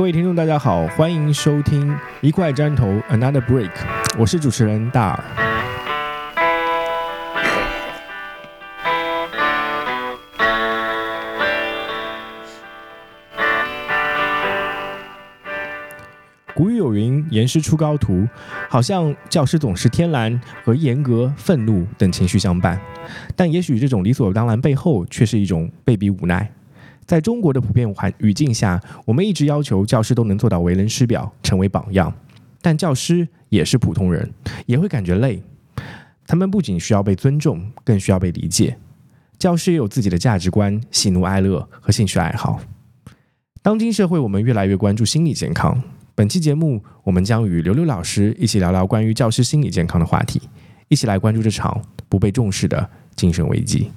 各位听众，大家好，欢迎收听一块砖头 Another Break，我是主持人大耳。古语有云：“严师出高徒”，好像教师总是天然和严格、愤怒等情绪相伴，但也许这种理所当然背后，却是一种被逼无奈。在中国的普遍环语境下，我们一直要求教师都能做到为人师表，成为榜样。但教师也是普通人，也会感觉累。他们不仅需要被尊重，更需要被理解。教师也有自己的价值观、喜怒哀乐和兴趣爱好。当今社会，我们越来越关注心理健康。本期节目，我们将与刘刘老师一起聊聊关于教师心理健康的话题，一起来关注这场不被重视的精神危机。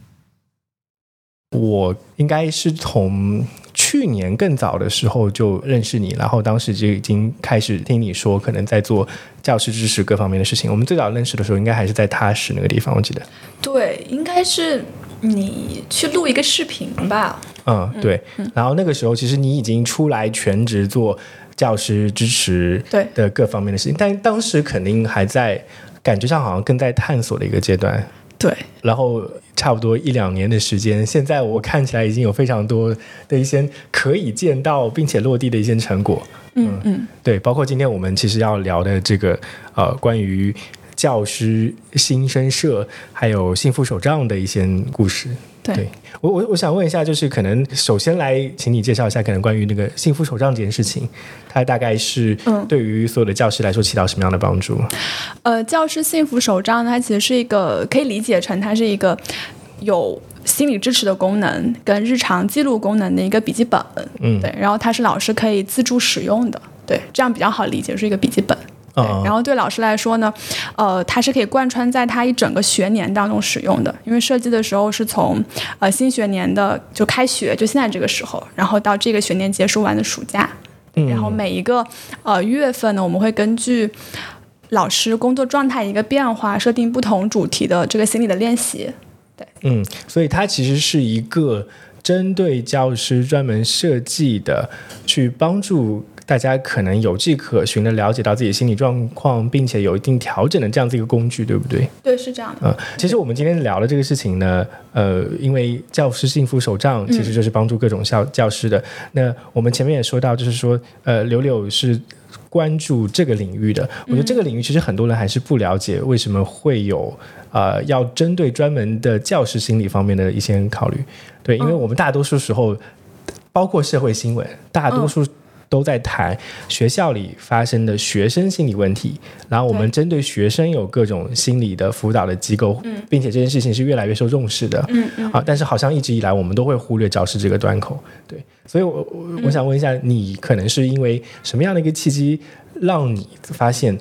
我应该是从去年更早的时候就认识你，然后当时就已经开始听你说可能在做教师知识各方面的事情。我们最早认识的时候，应该还是在踏实那个地方，我记得。对，应该是你去录一个视频吧？嗯，对。然后那个时候，其实你已经出来全职做教师支持对的各方面的事情，但当时肯定还在感觉上好像更在探索的一个阶段。对，然后差不多一两年的时间，现在我看起来已经有非常多的一些可以见到并且落地的一些成果。嗯嗯，对，包括今天我们其实要聊的这个呃，关于教师新生社还有幸福手账的一些故事。对对我我我想问一下，就是可能首先来请你介绍一下，可能关于那个幸福手账这件事情，它大概是嗯对于所有的教师来说起到什么样的帮助？呃，教师幸福手账它其实是一个可以理解成它是一个有心理支持的功能跟日常记录功能的一个笔记本。嗯对，然后它是老师可以自助使用的。对，这样比较好理解，是一个笔记本。然后对老师来说呢，呃，它是可以贯穿在他一整个学年当中使用的，因为设计的时候是从呃新学年的就开学，就现在这个时候，然后到这个学年结束完的暑假，嗯。然后每一个呃月份呢，我们会根据老师工作状态一个变化，设定不同主题的这个心理的练习。对。嗯，所以它其实是一个针对教师专门设计的，去帮助大家可能有迹可循的了解到自己的心理状况，并且有一定调整的这样子一个工具，对不对？对，是这样的。嗯，其实我们今天聊的这个事情呢，呃，因为教师幸福手账其实就是帮助各种教教师的。那我们前面也说到，就是说，呃，柳柳是关注这个领域的。我觉得这个领域其实很多人还是不了解，为什么会有呃要针对专门的教师心理方面的一些考虑。对，因为我们大多数时候，包括社会新闻，大多数。都在谈学校里发生的学生心理问题，然后我们针对学生有各种心理的辅导的机构，并且这件事情是越来越受重视的。嗯嗯。啊，但是好像一直以来我们都会忽略教师这个端口。对，所以我我我想问一下，你可能是因为什么样的一个契机，让你发现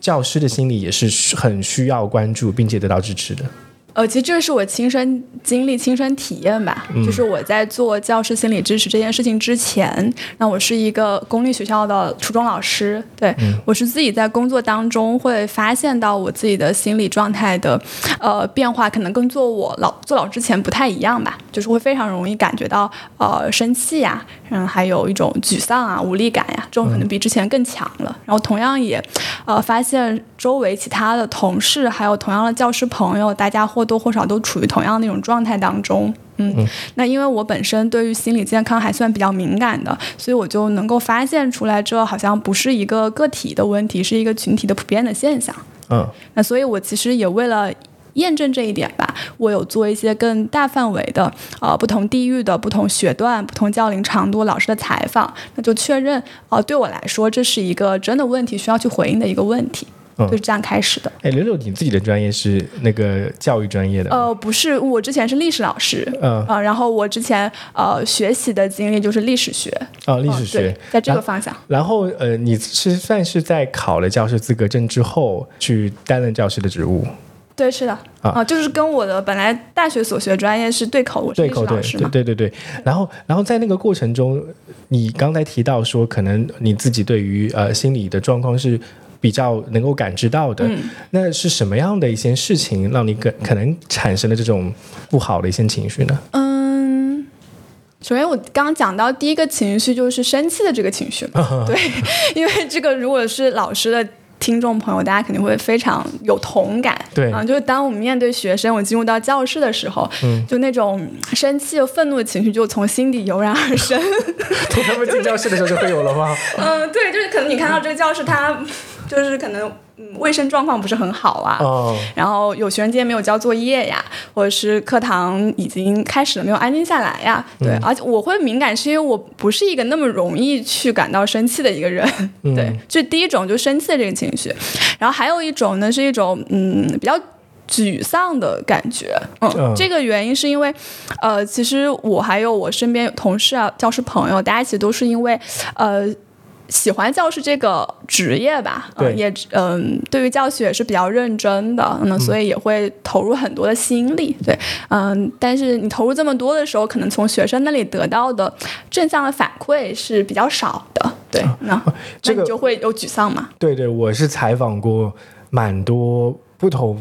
教师的心理也是很需要关注，并且得到支持的？呃，其实这是我亲身经历、亲身体验吧。就是我在做教师心理支持这件事情之前，那我是一个公立学校的初中老师。对、我是自己在工作当中会发现到我自己的心理状态的呃变化，可能跟做我老做老之前不太一样吧。就是会非常容易感觉到呃生气呀、嗯，还有一种沮丧啊、无力感呀、这种可能比之前更强了。然后同样也呃发现周围其他的同事，还有同样的教师朋友，大家或多或少都处于同样的那种状态当中。嗯，那因为我本身对于心理健康还算比较敏感的，所以我就能够发现出来，这好像不是一个个体的问题，是一个群体的普遍的现象。嗯那所以我其实也为了。验证这一点吧，我有做一些更大范围的，呃，不同地域的、不同学段、不同教龄长度老师的采访，那就确认，呃，对我来说这是一个真的问题，需要去回应的一个问题，嗯就是这样开始的。哎，刘柳，你自己的专业是那个教育专业的？呃，不是，我之前是历史老师，嗯呃，然后我之前呃学习的经历就是历史学，哦，历史嗯学对。在这个方向。然后呃，你是算是在考了教师资格证之后去担任教师的职务，对，是的，啊就是跟我的本来大学所学专业是对口，我是对口对。对对对对。然后然后在那个过程中，你刚才提到说，可能你自己对于呃心理的状况是比较能够感知到的。嗯那是什么样的一些事情让你可可能产生了这种不好的一些情绪呢？嗯，首先，我刚刚讲到第一个情绪就是生气的这个情绪，对，因为这个如果是老师的。听众朋友，大家肯定会非常有同感，对啊，就是当我们面对学生，我进入到教室的时候，嗯，就那种生气和愤怒的情绪就从心底油然而生。从他们进教室的时候就会有了吗？嗯，对，就是可能你看到这个教室，它就是可能。嗯，卫生状况不是很好啊。哦。然后有学生今天没有交作业呀，或者是课堂已经开始了没有安静下来呀？对，而且我会敏感，是因为我不是一个那么容易去感到生气的一个人。对，这第一种就生气的这个情绪，然后还有一种呢是一种嗯比较沮丧的感觉。嗯。这个原因是因为，呃，其实我还有我身边同事啊、教师朋友，大家其实都是因为，呃。喜欢教师这个职业吧，嗯，也嗯，对于教学也是比较认真的，那所以也会投入很多的心力，对，嗯，但是你投入这么多的时候，可能从学生那里得到的正向的反馈是比较少的，对，那这个就会有沮丧嘛？对对，我是采访过蛮多。不同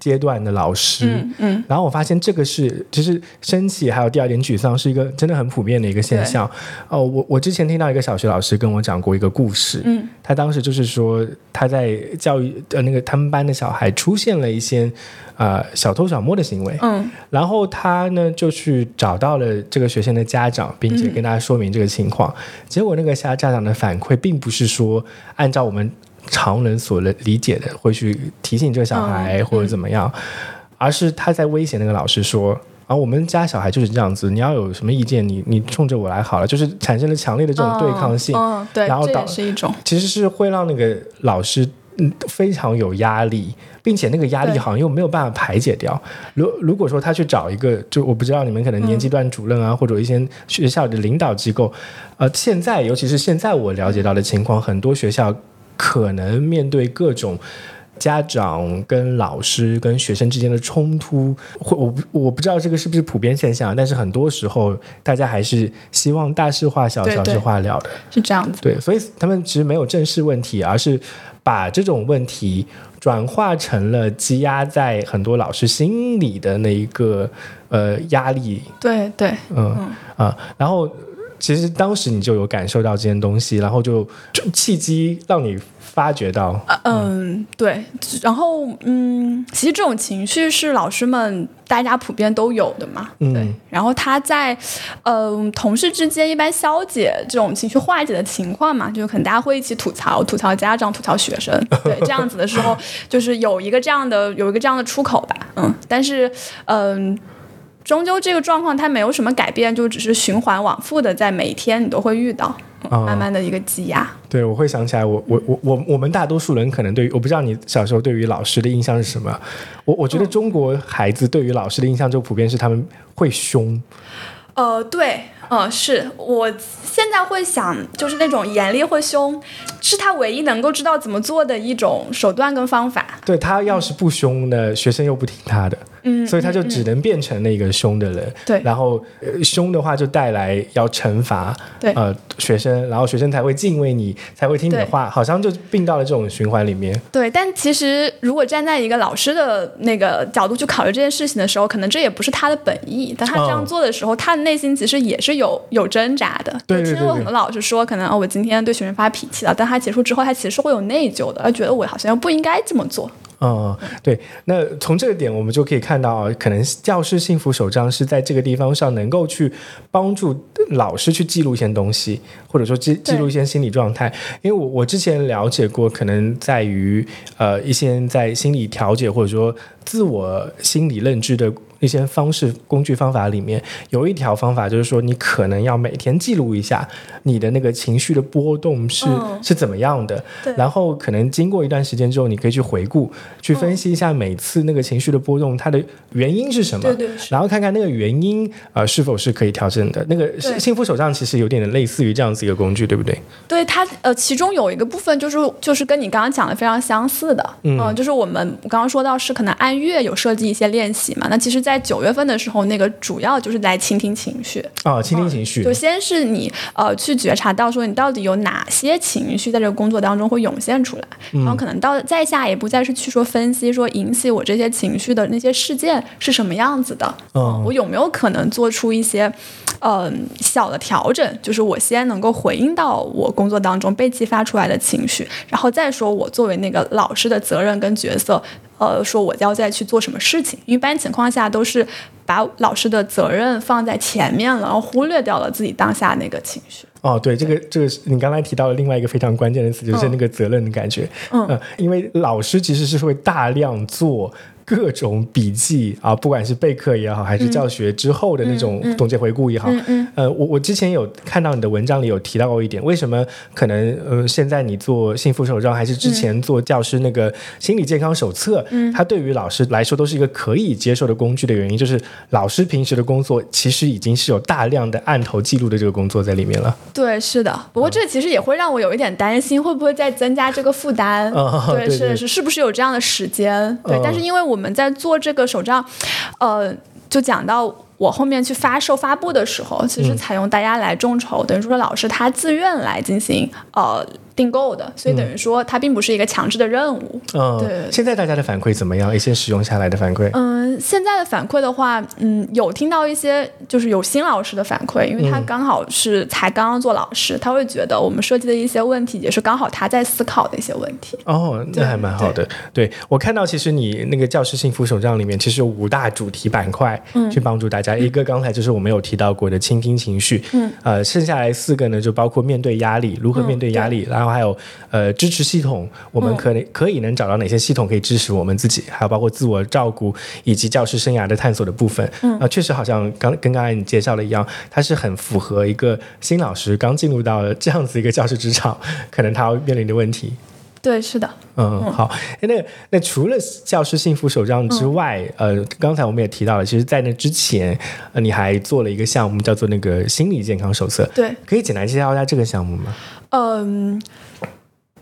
阶段的老师，嗯嗯，然后我发现这个是，就是生气，还有第二点沮丧，是一个真的很普遍的一个现象。哦，我我之前听到一个小学老师跟我讲过一个故事，嗯，他当时就是说他在教育呃那个他们班的小孩出现了一些呃小偷小摸的行为，嗯，然后他呢就去找到了这个学生的家长，并且跟大家说明这个情况，结果那个家家长的反馈并不是说按照我们。常人所能理解的，会去提醒这个小孩或者怎么样，而是他在威胁那个老师说：“啊，我们家小孩就是这样子，你要有什么意见，你你冲着我来好了。”就是产生了强烈的这种对抗性，对，然后导致一种，其实是会让那个老师嗯非常有压力，并且那个压力好像又没有办法排解掉。如如果说他去找一个，就我不知道你们可能年级段主任啊，或者一些学校的领导机构，呃，现在尤其是现在我了解到的情况，很多学校。可能面对各种家长跟老师跟学生之间的冲突，或我我不知道这个是不是普遍现象，但是很多时候大家还是希望大事化小，小事化了的，是这样子。对，所以他们其实没有正视问题，而是把这种问题转化成了积压在很多老师心里的那一个呃压力。对对，嗯啊，然后。其实当时你就有感受到这件东西，然后就契机让你发觉到。嗯，对。然后，嗯，其实这种情绪是老师们大家普遍都有的嘛。对。然后他在，嗯，同事之间一般消解这种情绪化解的情况嘛，就可能大家会一起吐槽，吐槽家长，吐槽学生。对，这样子的时候，就是有一个这样的，有一个这样的出口吧。嗯。但是，嗯。终究这个状况它没有什么改变，就只是循环往复的，在每一天你都会遇到，慢慢的一个积压。对，我会想起来，我我我我我们大多数人可能对于我不知道你小时候对于老师的印象是什么，我我觉得中国孩子对于老师的印象就普遍是他们会凶。呃，对，嗯，是我现在会想，就是那种严厉或凶，是他唯一能够知道怎么做的一种手段跟方法。对他要是不凶呢，学生又不听他的。嗯，所以他就只能变成那个凶的人，对，然后凶的话就带来要惩罚，对，呃，学生，然后学生才会敬畏你，才会听你的话，好像就并到了这种循环里面。对，但其实如果站在一个老师的那个角度去考虑这件事情的时候，可能这也不是他的本意，但他这样做的时候，他的内心其实也是有有挣扎的。对对对。听过很多老师说，可能哦，我今天对学生发脾气了，但他结束之后，他其实是会有内疚的，他觉得我好像不应该这么做。嗯，对，那从这个点我们就可以看到，可能教师幸福手账是在这个地方上能够去帮助老师去记录一些东西，或者说记记录一些心理状态。因为我我之前了解过，可能在于呃一些在心理调节或者说自我心理认知的。一些方式、工具、方法里面有一条方法，就是说你可能要每天记录一下你的那个情绪的波动是是怎么样的。然后可能经过一段时间之后，你可以去回顾、去分析一下每次那个情绪的波动它的原因是什么。对对。然后看看那个原因呃是否是可以调整的。那个幸福手账其实有点类似于这样子一个工具，对不对？对它呃，其中有一个部分就是就是跟你刚刚讲的非常相似的，嗯，就是我们刚刚说到是可能按月有设计一些练习嘛。那其实，在在九月份的时候，那个主要就是来倾听情绪。哦，倾听情绪。就先是你呃去觉察到说你到底有哪些情绪在这个工作当中会涌现出来，然后可能到再下一步再是去说分析说引起我这些情绪的那些事件是什么样子的。嗯，我有没有可能做出一些嗯小的调整？就是我先能够回应到我工作当中被激发出来的情绪，然后再说我作为那个老师的责任跟角色。呃，说我要再去做什么事情？一般情况下都是把老师的责任放在前面了，然后忽略掉了自己当下那个情绪。哦，对，这个这个你刚才提到了另外一个非常关键的词，就是那个责任的感觉。嗯，因为老师其实是会大量做。各种笔记啊，不管是备课也好，还是教学之后的那种总结回顾也好，呃，我我之前有看到你的文章里有提到过一点，为什么可能呃现在你做幸福手账，还是之前做教师那个心理健康手册，它对于老师来说都是一个可以接受的工具的原因，就是老师平时的工作其实已经是有大量的案头记录的这个工作在里面了。对，是的。不过这其实也会让我有一点担心，会不会再增加这个负担？对，是是，是不是有这样的时间？对，但是因为我。我们在做这个手账，呃，就讲到我后面去发售发布的时候，其实采用大家来众筹，等于说老师他自愿来进行呃。订购的，所以等于说它并不是一个强制的任务。嗯，对。现在大家的反馈怎么样？一些使用下来的反馈？嗯，现在的反馈的话，嗯，有听到一些就是有新老师的反馈，因为他刚好是才刚刚做老师，他会觉得我们设计的一些问题也是刚好他在思考的一些问题。哦，那还蛮好的。对我看到，其实你那个教师幸福手账里面其实有五大主题板块，嗯，去帮助大家。一个刚才就是我们有提到过的倾听情绪，嗯，呃，剩下来四个呢，就包括面对压力，如何面对压力，然后。还有，呃，支持系统，我们可能可以能找到哪些系统可以支持我们自己？还有包括自我照顾以及教师生涯的探索的部分。嗯，啊，确实好像刚跟刚才你介绍的一样，它是很符合一个新老师刚进入到这样子一个教师职场，可能他要面临的问题。对，是的。嗯，好。那那除了教师幸福手账之外，呃，刚才我们也提到了，其实，在那之前，呃，你还做了一个项目，叫做那个心理健康手册。对，可以简单介绍一下这个项目吗？嗯，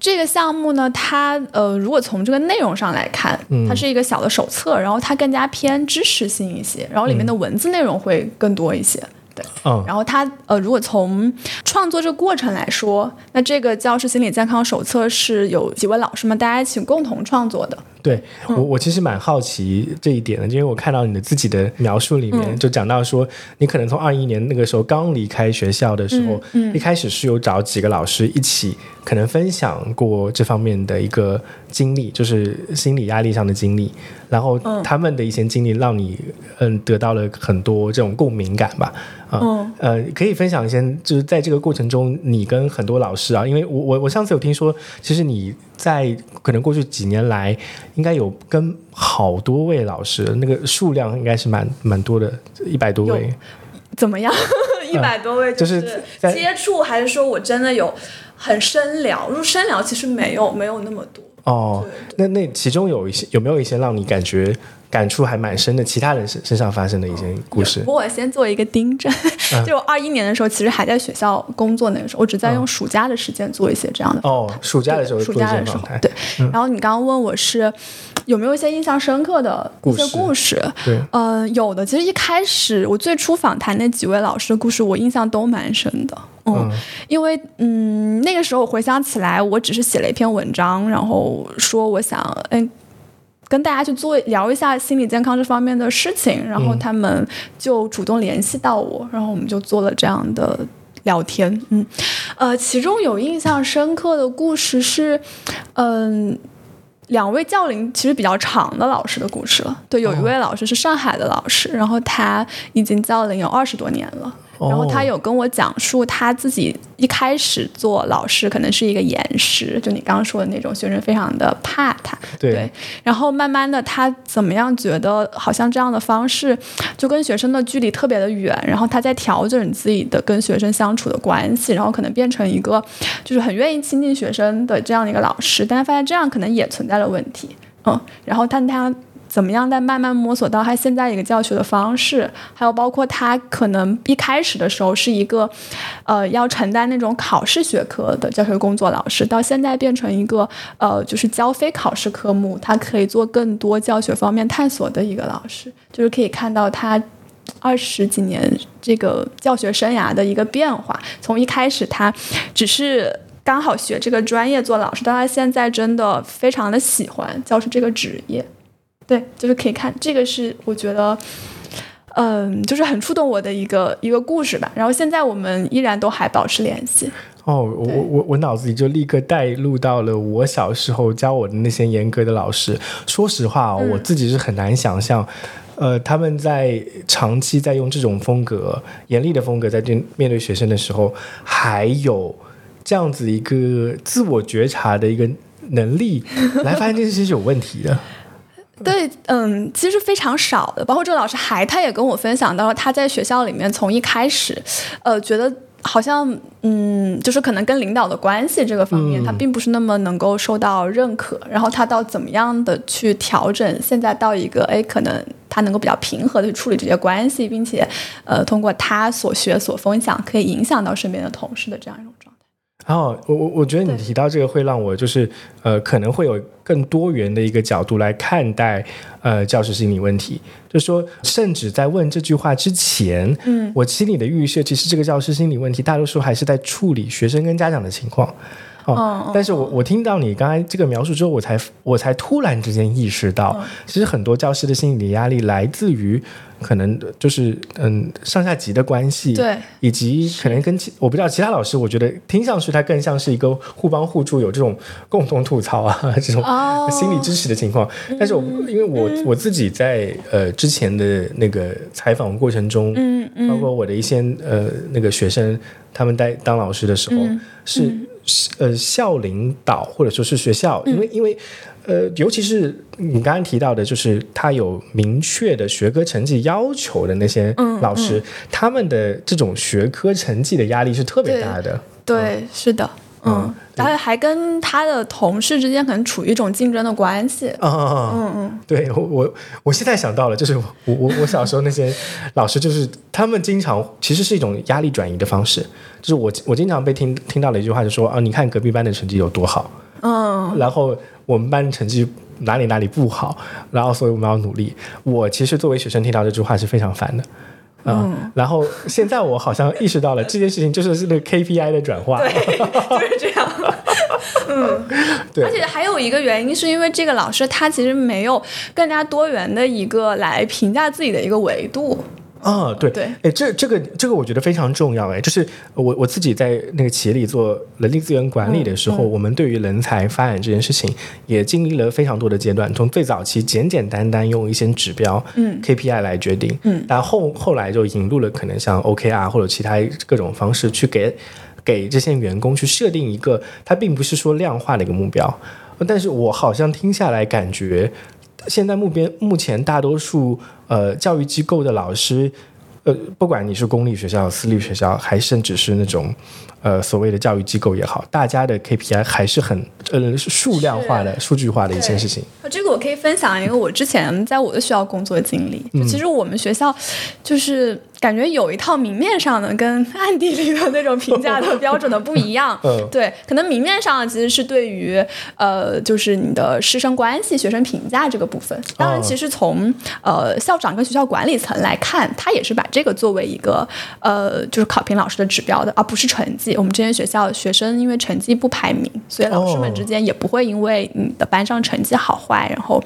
这个项目呢，它呃，如果从这个内容上来看，它是一个小的手册，然后它更加偏知识性一些，然后里面的文字内容会更多一些。对，嗯，然后它呃，如果从创作这个过程来说，那这个教师心理健康手册是有几位老师们大家一起共同创作的。对我，我其实蛮好奇这一点的，因为我看到你的自己的描述里面就讲到说，你可能从二一年那个时候刚离开学校的时候，一开始是有找几个老师一起可能分享过这方面的一个经历，就是心理压力上的经历，然后他们的一些经历让你嗯得到了很多这种共鸣感吧。嗯，呃，可以分享一些，就是在这个过程中，你跟很多老师啊，因为我我我上次有听说，其实你在可能过去几年来，应该有跟好多位老师，那个数量应该是蛮蛮多的，一百多位。怎么样？一百多位就是接触，还是说我真的有很深聊？入深聊其实没有没有那么多。哦，那那其中有一些有没有一些让你感觉？感触还蛮深的，其他人身身上发生的一些故事。不过我先做一个订正，就二一年的时候，其实还在学校工作那个时候，我只在用暑假的时间做一些这样的。哦，暑假的时候，暑假的时候，对。然后你刚刚问我是有没有一些印象深刻的一些故事？对，嗯，有的。其实一开始我最初访谈那几位老师的故事，我印象都蛮深的。嗯，因为嗯，那个时候我回想起来，我只是写了一篇文章，然后说我想嗯。跟大家去做聊一下心理健康这方面的事情，然后他们就主动联系到我，然后我们就做了这样的聊天。嗯，呃，其中有印象深刻的故事是，嗯，两位教龄其实比较长的老师的故事了。对，有一位老师是上海的老师，然后他已经教龄有二十多年了。然后他有跟我讲述他自己一开始做老师可能是一个严师，就你刚刚说的那种学生非常的怕他。对。然后慢慢的他怎么样觉得好像这样的方式就跟学生的距离特别的远，然后他在调整自己的跟学生相处的关系，然后可能变成一个就是很愿意亲近学生的这样的一个老师，但他发现这样可能也存在了问题。嗯。然后但他。怎么样在慢慢摸索到他现在一个教学的方式，还有包括他可能一开始的时候是一个，呃，要承担那种考试学科的教学工作老师，到现在变成一个呃，就是教非考试科目，他可以做更多教学方面探索的一个老师，就是可以看到他二十几年这个教学生涯的一个变化，从一开始他只是。刚好学这个专业做老师，到他现在真的非常的喜欢教师这个职业，对，就是可以看这个是我觉得，嗯，就是很触动我的一个一个故事吧。然后现在我们依然都还保持联系。哦，我我我脑子里就立刻带入到了我小时候教我的那些严格的老师。说实话，我自己是很难想象，呃，他们在长期在用这种风格、严厉的风格在对面对学生的时候，还有。这样子一个自我觉察的一个能力，来发现这件事情是有问题的。对，嗯，其实非常少的。包括这个老师还，他也跟我分享到，他在学校里面从一开始，呃，觉得好像，嗯，就是可能跟领导的关系这个方面，他并不是那么能够受到认可。然后他到怎么样的去调整，现在到一个，哎，可能他能够比较平和的去处理这些关系，并且，呃，通过他所学所分享，可以影响到身边的同事的这样一种状态。然后我我我觉得你提到这个会让我就是呃可能会有更多元的一个角度来看待呃教师心理问题，就是说甚至在问这句话之前，嗯，我心里的预设其实这个教师心理问题大多数还是在处理学生跟家长的情况。哦，但是我我听到你刚才这个描述之后，我才我才突然之间意识到，其实很多教师的心理压力来自于可能就是嗯上下级的关系，对，以及可能跟其我不知道其他老师，我觉得听上去他更像是一个互帮互助，有这种共同吐槽啊 这种心理支持的情况。但是我因为我我自己在呃之前的那个采访过程中，嗯嗯，包括我的一些呃那个学生，他们在当老师的时候是。呃，校领导或者说是学校，因为因为呃，尤其是你刚刚提到的，就是他有明确的学科成绩要求的那些老师，他们的这种学科成绩的压力是特别大的。对，是的。嗯，然后还跟他的同事之间可能处于一种竞争的关系。嗯嗯嗯嗯，对我我我现在想到了，就是我我我小时候那些老师，就是他们经常其实是一种压力转移的方式。就是我我经常被听听到了一句话，就说啊，你看隔壁班的成绩有多好，嗯，然后我们班成绩哪里哪里不好，然后所以我们要努力。我其实作为学生听到这句话是非常烦的。嗯，然后现在我好像意识到了这件事情，就是是那个 KPI 的转化，对，就是这样。嗯，对。而且还有一个原因，是因为这个老师他其实没有更加多元的一个来评价自己的一个维度。啊，对，哎，这这个这个我觉得非常重要，哎，就是我我自己在那个企业里做人力资源管理的时候，我们对于人才发展这件事情也经历了非常多的阶段，从最早期简简单单用一些指标，嗯，KPI 来决定，嗯，然后后来就引入了可能像 OKR 或者其他各种方式去给给这些员工去设定一个，它并不是说量化的一个目标，但是我好像听下来感觉。现在目边目前大多数呃教育机构的老师，呃，不管你是公立学校、私立学校，还甚至是那种。呃，所谓的教育机构也好，大家的 KPI 还是很呃数量化的、数据化的一件事情。这个我可以分享一个我之前在我的学校工作经历。其实我们学校就是感觉有一套明面上的跟暗地里的那种评价的标准的不一样。嗯，对，可能明面上其实是对于呃，就是你的师生关系、学生评价这个部分。当然，其实从呃校长跟学校管理层来看，他也是把这个作为一个呃，就是考评老师的指标的，而不是成绩。我们这间学校学生因为成绩不排名，所以老师们之间也不会因为你的班上成绩好坏，然后，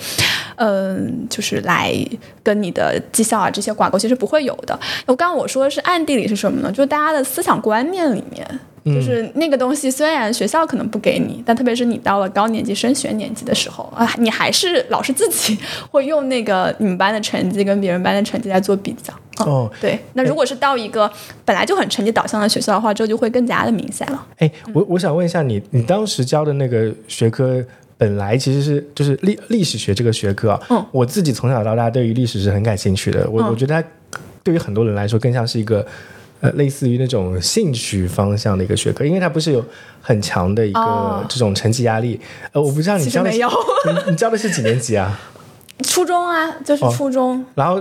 嗯，就是来跟你的绩效啊这些挂钩，其实不会有的。我刚刚我说的是暗地里是什么呢？就是大家的思想观念里面。就是那个东西，虽然学校可能不给你，但特别是你到了高年级升学年级的时候啊，你还是老师自己会用那个你们班的成绩跟别人班的成绩来做比较。哦，对，那如果是到一个本来就很成绩导向的学校的话，这就会更加的明显了。哎，我我想问一下你，你当时教的那个学科本来其实是就是历历史学这个学科，嗯，我自己从小到大对于历史是很感兴趣的。我我觉得它对于很多人来说更像是一个。呃，类似于那种兴趣方向的一个学科，因为它不是有很强的一个这种成绩压力。呃，我不知道你教的，没有。你教的是几年级啊？初中啊，就是初中。然后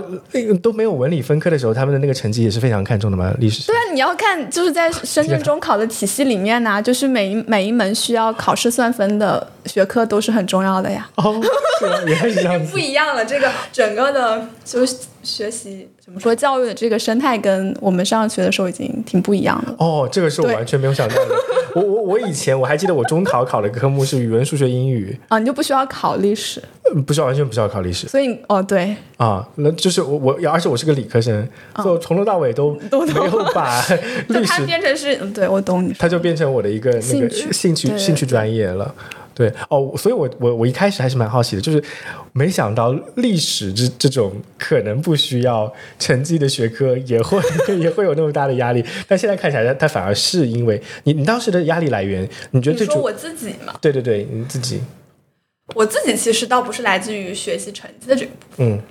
都没有文理分科的时候，他们的那个成绩也是非常看重的嘛，历史。对啊，你要看就是在深圳中考的体系里面呢，就是每一每一门需要考试算分的学科都是很重要的呀。哦，是原来是这样子。不一样了，这个整个的就是学习怎么说教育的这个生态跟我们上学的时候已经挺不一样的。哦，这个是我完全没有想到的。我我我以前我还记得我中考考的科目是语文、数学、英语啊，你就不需要考历史。不需要，完全不需要考历史。所以，哦，对啊，那就是我我，而且我是个理科生，所以从头到尾都都没有把 历史变成是，对我懂你，它就变成我的一个那个兴趣兴趣专业了。对哦，所以我我我一开始还是蛮好奇的，就是没想到历史这这种可能不需要成绩的学科也会 也会有那么大的压力。但现在看起来，它反而是因为你你当时的压力来源，你觉得最主我自己嘛？对对对，你自己。我自己其实倒不是来自于学习成绩的这个部分，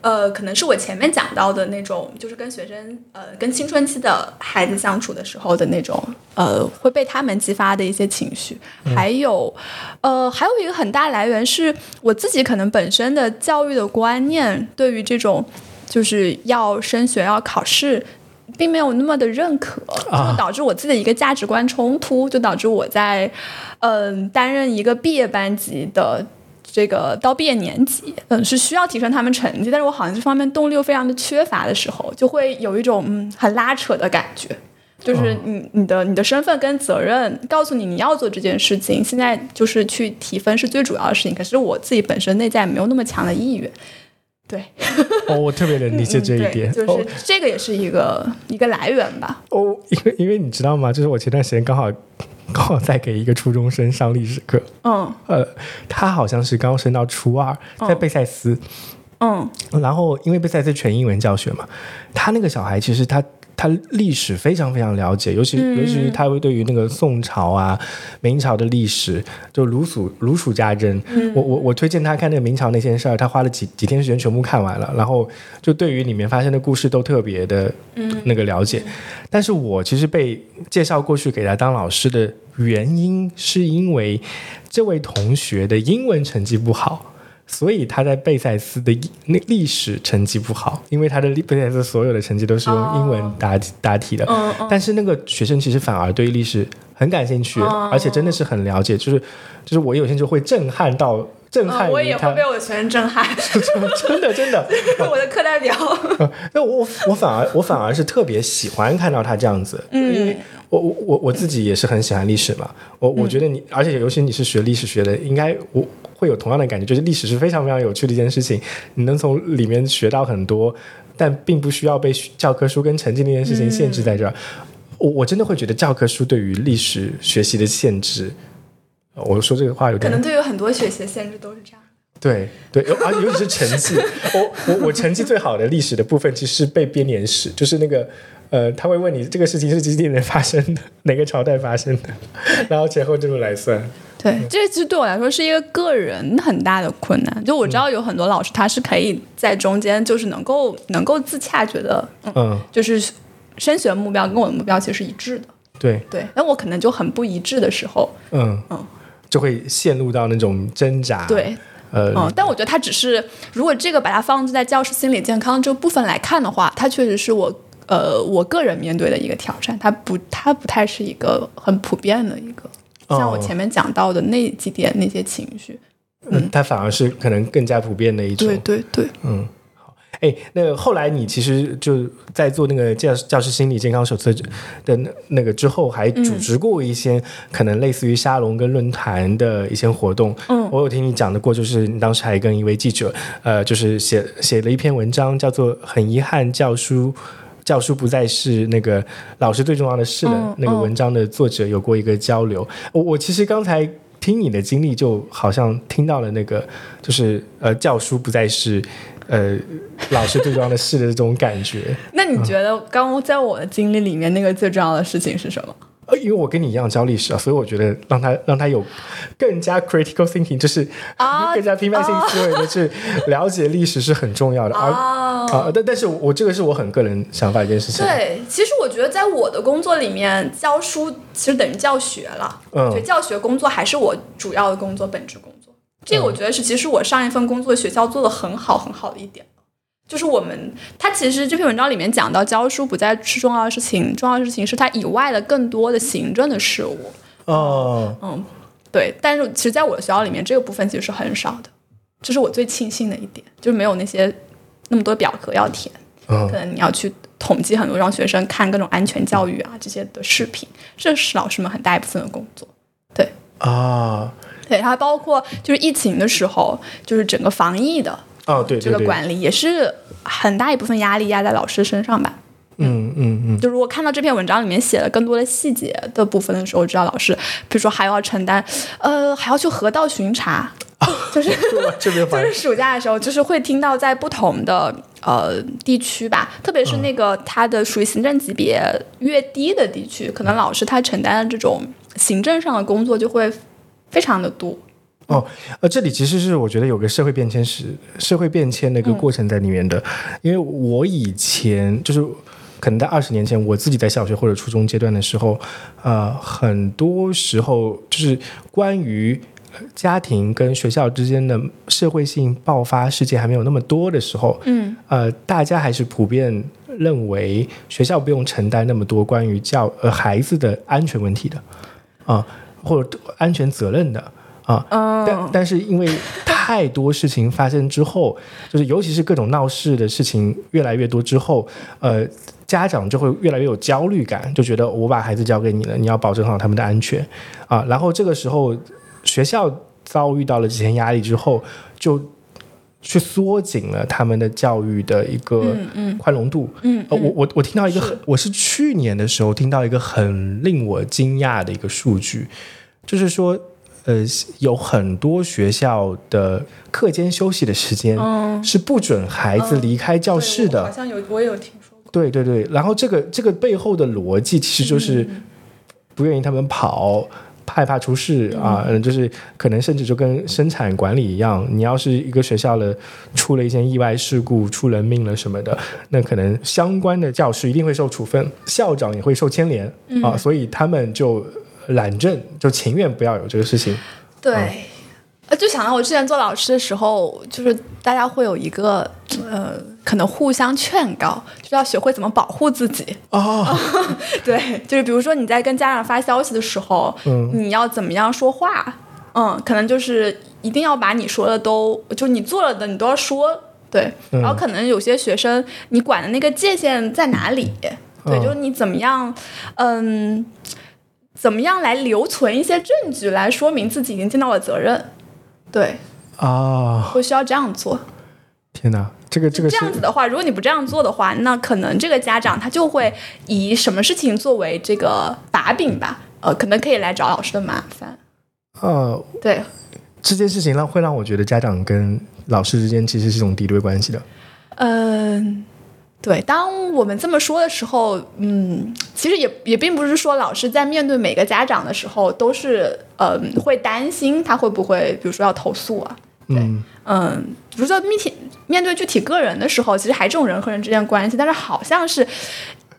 呃，可能是我前面讲到的那种，就是跟学生呃，跟青春期的孩子相处的时候的那种，呃，会被他们激发的一些情绪，还有，呃，还有一个很大来源是我自己可能本身的教育的观念，对于这种就是要升学要考试。并没有那么的认可，就导致我自己的一个价值观冲突，就导致我在，嗯，担任一个毕业班级的这个到毕业年级，嗯，是需要提升他们成绩，但是我好像这方面动力又非常的缺乏的时候，就会有一种嗯很拉扯的感觉，就是你你的你的身份跟责任告诉你你要做这件事情，现在就是去提分是最主要的事情，可是我自己本身内在没有那么强的意愿。对，哦，我特别能 理解这一点，就是这个也是一个一个来源吧。哦，因为因为你知道吗？就是我前段时间刚好刚好在给一个初中生上历史课，嗯，呃，他好像是刚升到初二，在贝塞斯，嗯，然后因为贝塞斯全英文教学嘛，他那个小孩其实他。他历史非常非常了解，尤其尤其是他会对于那个宋朝啊、明朝的历史就如数如数家珍。我我我推荐他看那个明朝那些事儿，他花了几几天时间全部看完了，然后就对于里面发生的故事都特别的那个了解。但是我其实被介绍过去给他当老师的原因，是因为这位同学的英文成绩不好。所以他在贝塞斯的那历史成绩不好，因为他的贝塞斯所有的成绩都是用英文答答题的。但是那个学生其实反而对历史很感兴趣，而且真的是很了解。就是就是我有些就会震撼到震撼我也会被我的学生震撼，真的真的。我的课代表。那我我反而我反而是特别喜欢看到他这样子，因为我我我我自己也是很喜欢历史嘛。我我觉得你，而且尤其你是学历史学的，应该我。会有同样的感觉，就是历史是非常非常有趣的一件事情，你能从里面学到很多，但并不需要被教科书跟成绩那件事情限制在这儿。我我真的会觉得教科书对于历史学习的限制，我说这个话有点可能对于很多学习的限制都是这样。对对，而 且尤其是成绩，我我我成绩最好的历史的部分其实是背编年史，就是那个。呃，他会问你这个事情是几几年发生的，哪个朝代发生的，然后前后这么来算。对，这其实对我来说是一个个人很大的困难。就我知道有很多老师，他是可以在中间，就是能够能够自洽，觉得嗯，就是升学目标跟我的目标其实是一致的。对对，那我可能就很不一致的时候，嗯嗯，就会陷入到那种挣扎。对，呃，嗯，但我觉得他只是，如果这个把它放置在教师心理健康这个部分来看的话，它确实是我。呃，我个人面对的一个挑战，它不，它不太是一个很普遍的一个，像我前面讲到的那几点那些情绪，嗯，它反而是可能更加普遍的一种，对对对，嗯，好，哎，那个后来你其实就在做那个教教师心理健康手册的那那个之后，还组织过一些可能类似于沙龙跟论坛的一些活动，嗯，我有听你讲的过，就是你当时还跟一位记者，呃，就是写写了一篇文章，叫做《很遗憾教书》。教书不再是那个老师最重要的事的那个文章的作者有过一个交流。我我其实刚才听你的经历，就好像听到了那个，就是呃，教书不再是呃老师最重要的事的这种感觉。那你觉得刚在我的经历里面，那个最重要的事情是什么？因为我跟你一样教历史啊，所以我觉得让他让他有更加 critical thinking，就是更加批判性思维的去了解历史是很重要的。而啊，但但是我这个是我很个人想法一件事情。对，其实我觉得在我的工作里面，教书其实等于教学了。嗯，教学工作还是我主要的工作，本职工作。这个我觉得是，其实我上一份工作学校做的很好很好的一点，就是我们他其实这篇文章里面讲到教书不再是重要的事情，重要的事情是它以外的更多的行政的事务。哦，嗯，对。但是其实在我的学校里面，这个部分其实是很少的，这是我最庆幸的一点，就是没有那些那么多表格要填，可能你要去统计很多，让学生看各种安全教育啊这些的视频，这是老师们很大一部分的工作。对啊。对，它包括就是疫情的时候，就是整个防疫的哦，对这个管理也是很大一部分压力压在老师身上吧。嗯嗯嗯。就如果看到这篇文章里面写了更多的细节的部分的时候，知道老师，比如说还要承担，呃，还要去河道巡查，就是就是暑假的时候，就是会听到在不同的呃地区吧，特别是那个它的属于行政级别越低的地区，可能老师他承担的这种行政上的工作就会。非常的多哦，呃，这里其实是我觉得有个社会变迁史、社会变迁的一个过程在里面的。因为我以前就是可能在二十年前，我自己在小学或者初中阶段的时候，呃，很多时候就是关于家庭跟学校之间的社会性爆发事件还没有那么多的时候，嗯，呃，大家还是普遍认为学校不用承担那么多关于教呃孩子的安全问题的，啊。或者安全责任的啊，但但是因为太多事情发生之后，就是尤其是各种闹事的事情越来越多之后，呃，家长就会越来越有焦虑感，就觉得我把孩子交给你了，你要保证好他们的安全啊。然后这个时候学校遭遇到了这些压力之后，就去缩紧了他们的教育的一个宽容度。嗯，我我我听到一个很，我是去年的时候听到一个很令我惊讶的一个数据。就是说，呃，有很多学校的课间休息的时间是不准孩子离开教室的。好像有，我有听说过。对对对，然后这个这个背后的逻辑其实就是不愿意他们跑，害怕出事啊，嗯，就是可能甚至就跟生产管理一样，你要是一个学校的出了一件意外事故，出人命了什么的，那可能相关的教师一定会受处分，校长也会受牵连啊，所以他们就。懒政就情愿不要有这个事情，对，呃，就想到我之前做老师的时候，就是大家会有一个呃，可能互相劝告，就要学会怎么保护自己哦。对，就是比如说你在跟家长发消息的时候，嗯，你要怎么样说话？嗯，可能就是一定要把你说的都，就你做了的你都要说，对。然后可能有些学生，你管的那个界限在哪里？对，就是你怎么样，嗯。怎么样来留存一些证据来说明自己已经尽到了责任？对啊，会需要这样做。天哪，这个这个这样子的话，如果你不这样做的话，那可能这个家长他就会以什么事情作为这个把柄吧？呃，可能可以来找老师的麻烦。呃，对，这件事情让会让我觉得家长跟老师之间其实是一种敌对关系的。嗯。对，当我们这么说的时候，嗯，其实也也并不是说老师在面对每个家长的时候都是，嗯，会担心他会不会，比如说要投诉啊，对，嗯，比如说面体面对具体个人的时候，其实还这种人和人之间关系，但是好像是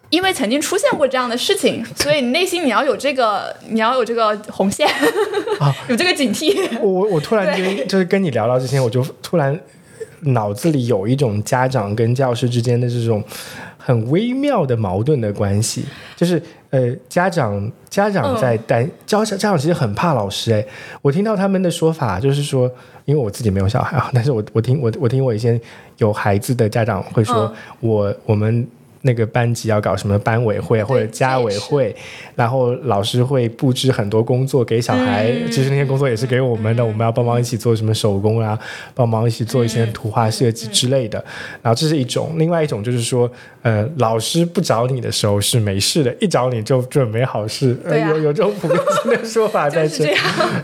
因为曾经出现过这样的事情，所以你内心你要有这个，你要有这个红线，有这个警惕。我我突然间就是跟你聊到之前，我就突然。脑子里有一种家长跟教师之间的这种很微妙的矛盾的关系，就是呃，家长家长在担教家长其实很怕老师哎，我听到他们的说法就是说，因为我自己没有小孩啊，但是我我听我我听我一些有孩子的家长会说，我我们。那个班级要搞什么班委会或者家委会，然后老师会布置很多工作给小孩，其实那些工作也是给我们的，我们要帮忙一起做什么手工啊，帮忙一起做一些图画设计之类的。然后这是一种，另外一种就是说，呃，老师不找你的时候是没事的，一找你就准没好事，有有这种普遍性的说法 在这。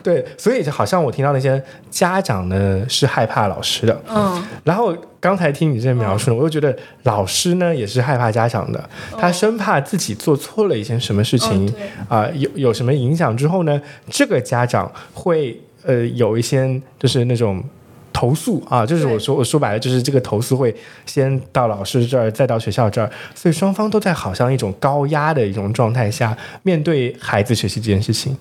对，所以好像我听到那些家长呢是害怕老师的，嗯，然后。刚才听你这描述，我又觉得老师呢也是害怕家长的，他生怕自己做错了一件什么事情啊，有有什么影响之后呢，这个家长会呃有一些就是那种投诉啊，就是我说我说白了就是这个投诉会先到老师这儿，再到学校这儿，所以双方都在好像一种高压的一种状态下面对孩子学习这件事情。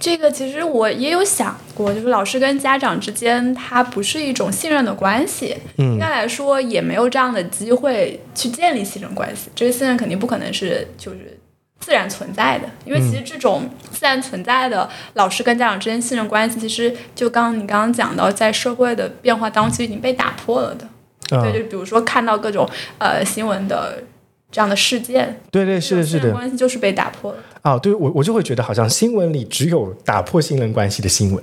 这个其实我也有想过，就是老师跟家长之间，它不是一种信任的关系。嗯应该来说，也没有这样的机会去建立信任关系。这个信任肯定不可能是就是自然存在的，因为其实这种自然存在的老师跟家长之间信任关系，其实就刚刚你刚刚讲到，在社会的变化当中，已经被打破了的。啊对，就比如说看到各种呃新闻的这样的事件，对对是的，是的。关系就是被打破了。哦，对我我就会觉得好像新闻里只有打破信任关系的新闻，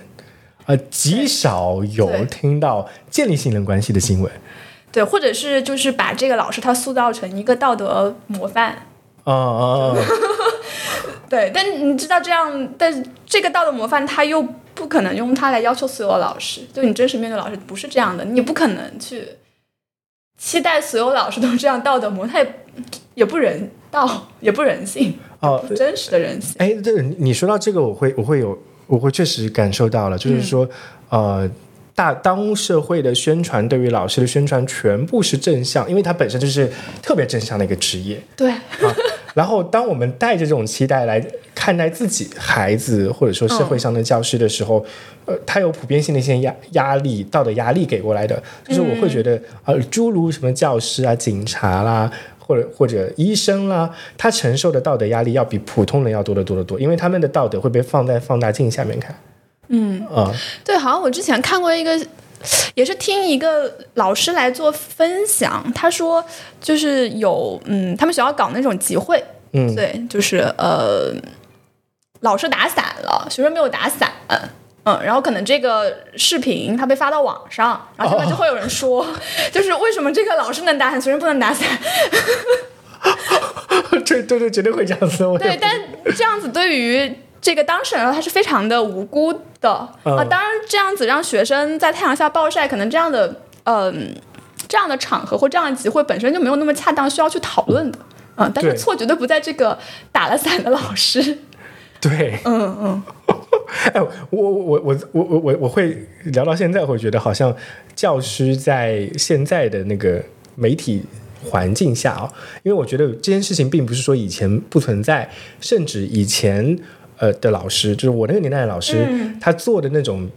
呃，极少有听到建立信任关系的新闻。对，或者是就是把这个老师他塑造成一个道德模范。啊啊啊！对，但你知道这样，但这个道德模范他又不可能用它来要求所有老师，就你真实面对老师不是这样的，你不可能去期待所有老师都这样道德模范，它也也不人道，也不人性，哦不真实的人性。哎，对你你说到这个，我会我会有我会确实感受到了，就是说，呃，大当社会的宣传对于老师的宣传全部是正向，因为他本身就是特别正向的一个职业。对，啊，然后当我们带着这种期待来看待自己孩子或者说社会上的教师的时候，呃，他有普遍性的一些压压力、道德压力给过来的，就是我会觉得，呃，诸如什么教师啊、警察啦。或者或者医生啦，他承受的道德压力要比普通人要多得多得多，因为他们的道德会被放在放大镜下面看。嗯，啊、对，好像我之前看过一个，也是听一个老师来做分享，他说就是有嗯，他们学校搞那种集会，嗯，对，就是呃，老师打伞了，学生没有打伞。嗯，然后可能这个视频它被发到网上，然后下面就会有人说，就是为什么这个老师能打伞，学生不能打伞？对对对，绝对会这样子。对，但这样子对于这个当事人他是非常的无辜的啊、嗯当然，这样子让学生在太阳下暴晒，可能这样的嗯、这样的场合或这样的集会本身就没有那么恰当，需要去讨论的。嗯，但是对错绝对不在这个打了伞的老师。对，嗯嗯，哎，我我我我我我我会聊到现在，会觉得好像教师在现在的那个媒体环境下啊，因为我觉得这件事情并不是说以前不存在，甚至以前呃的老师，就是我那个年代的老师，他做的那种。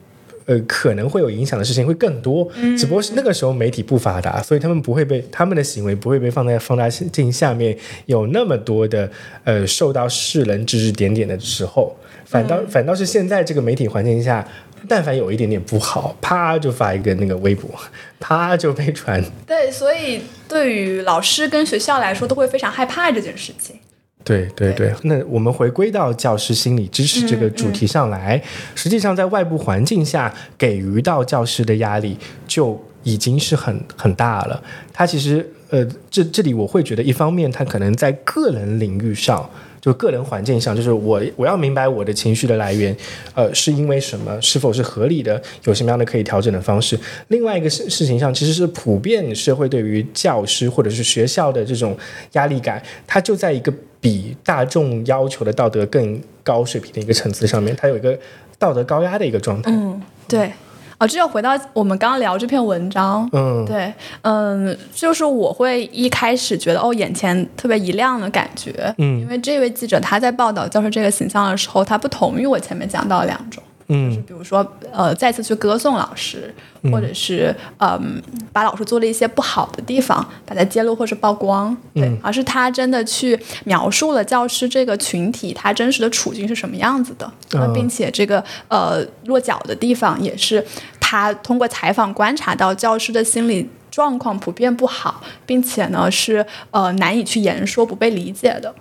呃，可能会有影响的事情会更多，只不过是那个时候媒体不发达，所以他们不会被他们的行为不会被放在放大镜下面有那么多的呃受到世人指指点点的时候，反倒、反倒是现在这个媒体环境下，但凡有一点点不好，啪就发一个那个微博，啪就被传。对，所以对于老师跟学校来说，都会非常害怕这件事情。对对对，那我们回归到教师心理支持这个主题上来，实际上在外部环境下给予到教师的压力就已经是很很大了。他其实呃，这这里我会觉得，一方面他可能在个人领域上。就个人环境上，就是我我要明白我的情绪的来源，呃，是因为什么，是否是合理的，有什么样的可以调整的方式。另外一个事事情上，其实是普遍社会对于教师或者是学校的这种压力感，它就在一个比大众要求的道德更高水平的一个层次上面，它有一个道德高压的一个状态。嗯，对。哦，这就回到我们刚刚聊这篇文章，嗯，对，嗯，就是我会一开始觉得哦，眼前特别一亮的感觉，嗯。因为这位记者他在报道教授这个形象的时候，他不同于我前面讲到的两种，嗯比如说呃，再次去歌颂老师，或者是嗯，把老师做了一些不好的地方，把它揭露或是曝光，对，嗯而是他真的去描述了教师这个群体他真实的处境是什么样子的，那、并且这个呃落脚的地方也是他通过采访观察到教师的心理。状况普遍不好，并且呢是呃难以去言说、不被理解的。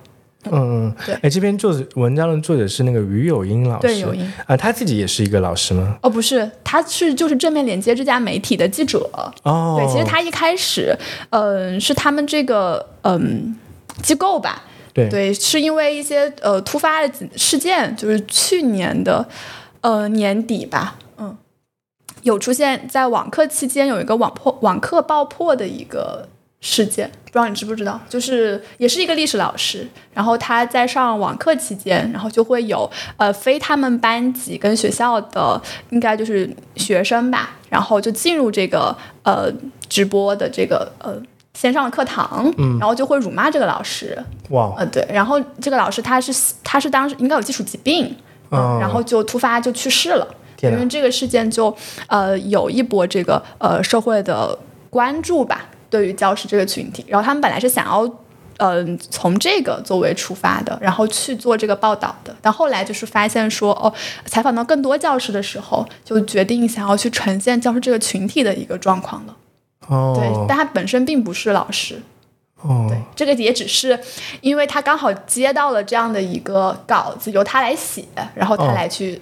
嗯，对。哎，这篇作者文章的作者是那个于有英老师，对有英。啊，他自己也是一个老师吗？哦，不是，他是就是正面连接这家媒体的记者。哦，对，其实他一开始，嗯、是他们这个嗯、机构吧，对。对，是因为一些呃突发的事件，就是去年的呃年底吧，嗯，有出现在网课期间有一个网破网课爆破的一个事件，不知道你知不知道？就是也是一个历史老师，然后他在上网课期间，然后就会有呃非他们班级跟学校的应该就是学生吧，然后就进入这个呃直播的这个呃。线上的课堂，嗯然后就会辱骂这个老师，哇，呃，对，然后这个老师他是他是当时应该有基础疾病，哦然后就突发就去世了。因为这个事件就呃有一波这个呃社会的关注吧，对于教师这个群体，然后他们本来是想要。嗯，从这个作为出发的，然后去做这个报道的，但后来就是发现说，哦，采访到更多教师的时候，就决定想要去呈现教师这个群体的一个状况了。哦，对，但他本身并不是老师，哦，对，这个也只是因为他刚好接到了这样的一个稿子，由他来写，然后他哦来去，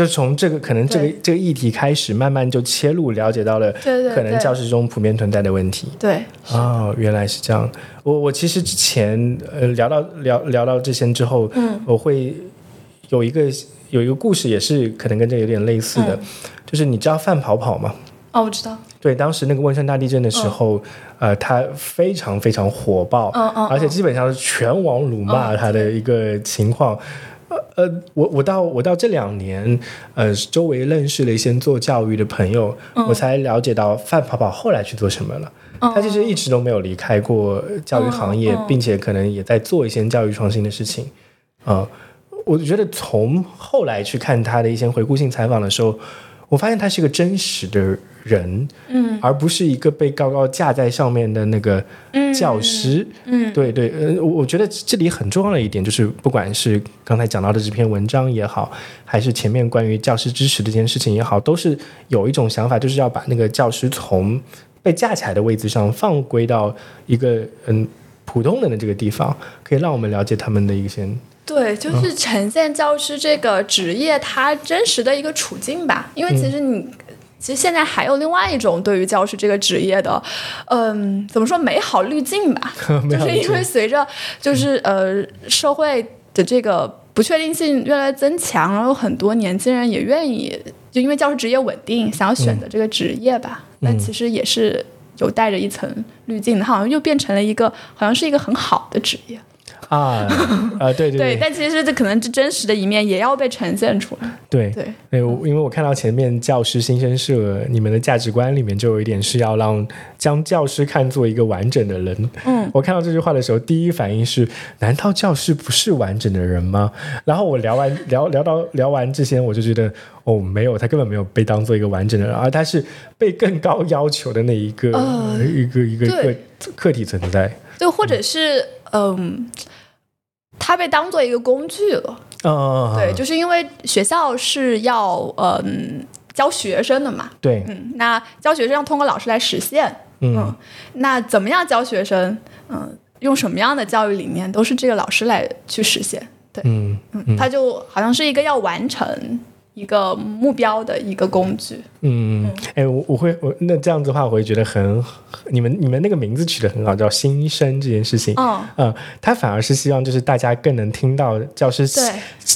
就从这个可能这个这个议题开始，慢慢就切入，了解到了可能教室中普遍存在的问题。对，哦，原来是这样。我我其实之前呃聊到聊聊到这些之后，嗯，我会有一个有一个故事，也是可能跟这有点类似的，嗯就是你知道范跑跑吗？哦，我知道，对，当时那个汶川大地震的时候，呃，他非常非常火爆，嗯嗯，而且基本上是全网辱骂嗯他的一个情况。呃呃，我我到我到这两年，呃，周围认识了一些做教育的朋友，我才了解到范跑跑后来去做什么了。嗯他其实一直都没有离开过教育行业，并且可能也在做一些教育创新的事情。啊、我觉得从后来去看他的一些回顾性采访的时候，我发现他是一个真实的人，嗯而不是一个被高高架在上面的那个嗯教师。嗯对对，呃，我我觉得这里很重要的一点就是，不管是刚才讲到的这篇文章也好，还是前面关于教师支持这件事情也好，都是有一种想法，就是要把那个教师从被架起来的位置上放归到一个嗯普通人的这个地方，可以让我们了解他们的一些对，就是呈现教师这个职业他真实的一个处境吧。因为其实你，其实现在还有另外一种对于教师这个职业的，嗯，怎么说美好滤镜吧？就是因为随着 就是呃社会的这个不确定性越来越增强，然后很多年轻人也愿意就因为教师职业稳定，想要选择这个职业吧。那、其实也是有带着一层滤镜的，它好像又变成了一个好像是一个很好的职业。啊啊，对对 对，但其实这可能这真实的一面也要被呈现出来。对对，因为我看到前面教师新生社，你们的价值观里面就有一点是要让将教师看作一个完整的人。嗯，我看到这句话的时候，第一反应是：难道教师不是完整的人吗？然后我聊完聊聊到聊完这些，我就觉得哦，没有，他根本没有被当做一个完整的人，而他是被更高要求的那一个、呃一个一个对个客体存在。对，或者是嗯，他被当做一个工具了。嗯、对，就是因为学校是要嗯教学生的嘛，对，嗯，那教学生要通过老师来实现，嗯。嗯，那怎么样教学生，嗯，用什么样的教育理念，都是这个老师来去实现。对，嗯嗯，他就好像是一个要完成一个目标的一个工具。嗯，哎，我我会我那这样子的话，我会觉得很，你们你们那个名字取得很好，叫新生这件事情，嗯，嗯，他反而是希望就是大家更能听到教师，